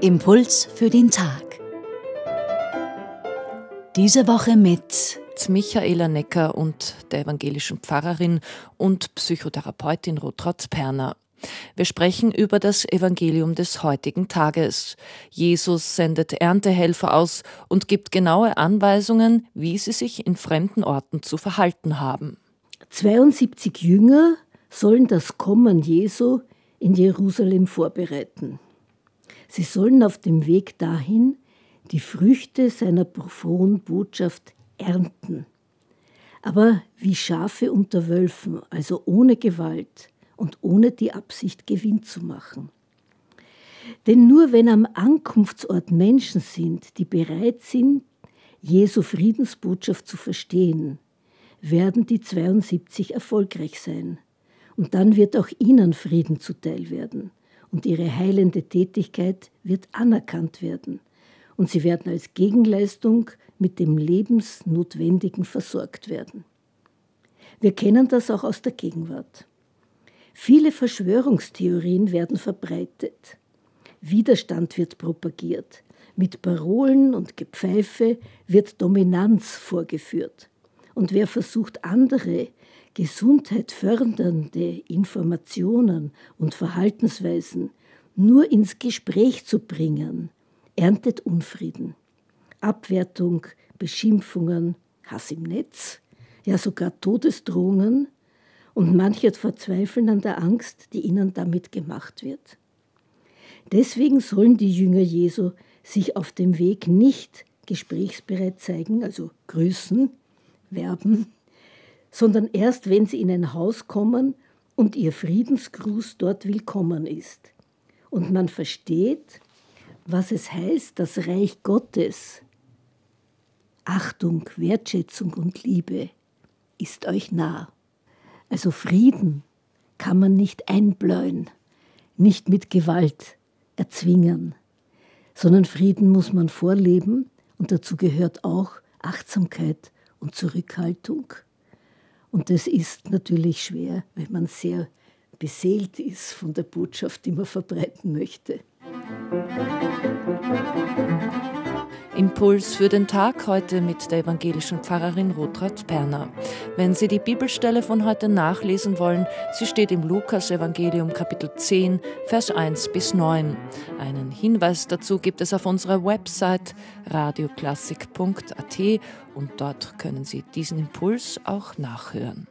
Impuls für den Tag. Diese Woche mit Michaela Necker und der evangelischen Pfarrerin und Psychotherapeutin Rotraud Perner. Wir sprechen über das Evangelium des heutigen Tages. Jesus sendet Erntehelfer aus und gibt genaue Anweisungen, wie sie sich in fremden Orten zu verhalten haben. 72 Jünger sollen das Kommen Jesu in Jerusalem vorbereiten. Sie sollen auf dem Weg dahin die Früchte seiner frohen Botschaft ernten. Aber wie Schafe unter Wölfen, also ohne Gewalt und ohne die Absicht, Gewinn zu machen. Denn nur wenn am Ankunftsort Menschen sind, die bereit sind, Jesu Friedensbotschaft zu verstehen, werden die 72 erfolgreich sein. Und dann wird auch ihnen Frieden zuteil werden und ihre heilende Tätigkeit wird anerkannt werden und sie werden als Gegenleistung mit dem Lebensnotwendigen versorgt werden. Wir kennen das auch aus der Gegenwart. Viele Verschwörungstheorien werden verbreitet. Widerstand wird propagiert. Mit Parolen und Gepfeife wird Dominanz vorgeführt. Und wer versucht, andere Gesundheit fördernde Informationen und Verhaltensweisen nur ins Gespräch zu bringen, erntet Unfrieden, Abwertung, Beschimpfungen, Hass im Netz, ja sogar Todesdrohungen und manche verzweifeln an der Angst, die ihnen damit gemacht wird. Deswegen sollen die Jünger Jesu sich auf dem Weg nicht gesprächsbereit zeigen, also grüßen, werben, sondern erst, wenn sie in ein Haus kommen und ihr Friedensgruß dort willkommen ist. Und man versteht, was es heißt, das Reich Gottes, Achtung, Wertschätzung und Liebe ist euch nah. Also Frieden kann man nicht einbläuen, nicht mit Gewalt erzwingen, sondern Frieden muss man vorleben und dazu gehört auch Achtsamkeit und Zurückhaltung. Und das ist natürlich schwer, wenn man sehr beseelt ist von der Botschaft, die man verbreiten möchte. Impuls für den Tag heute mit der evangelischen Pfarrerin Rotraud Perner. Wenn Sie die Bibelstelle von heute nachlesen wollen, sie steht im Lukas-Evangelium Kapitel 10, Vers 1 bis 9. Einen Hinweis dazu gibt es auf unserer Website radioklassik.at und dort können Sie diesen Impuls auch nachhören.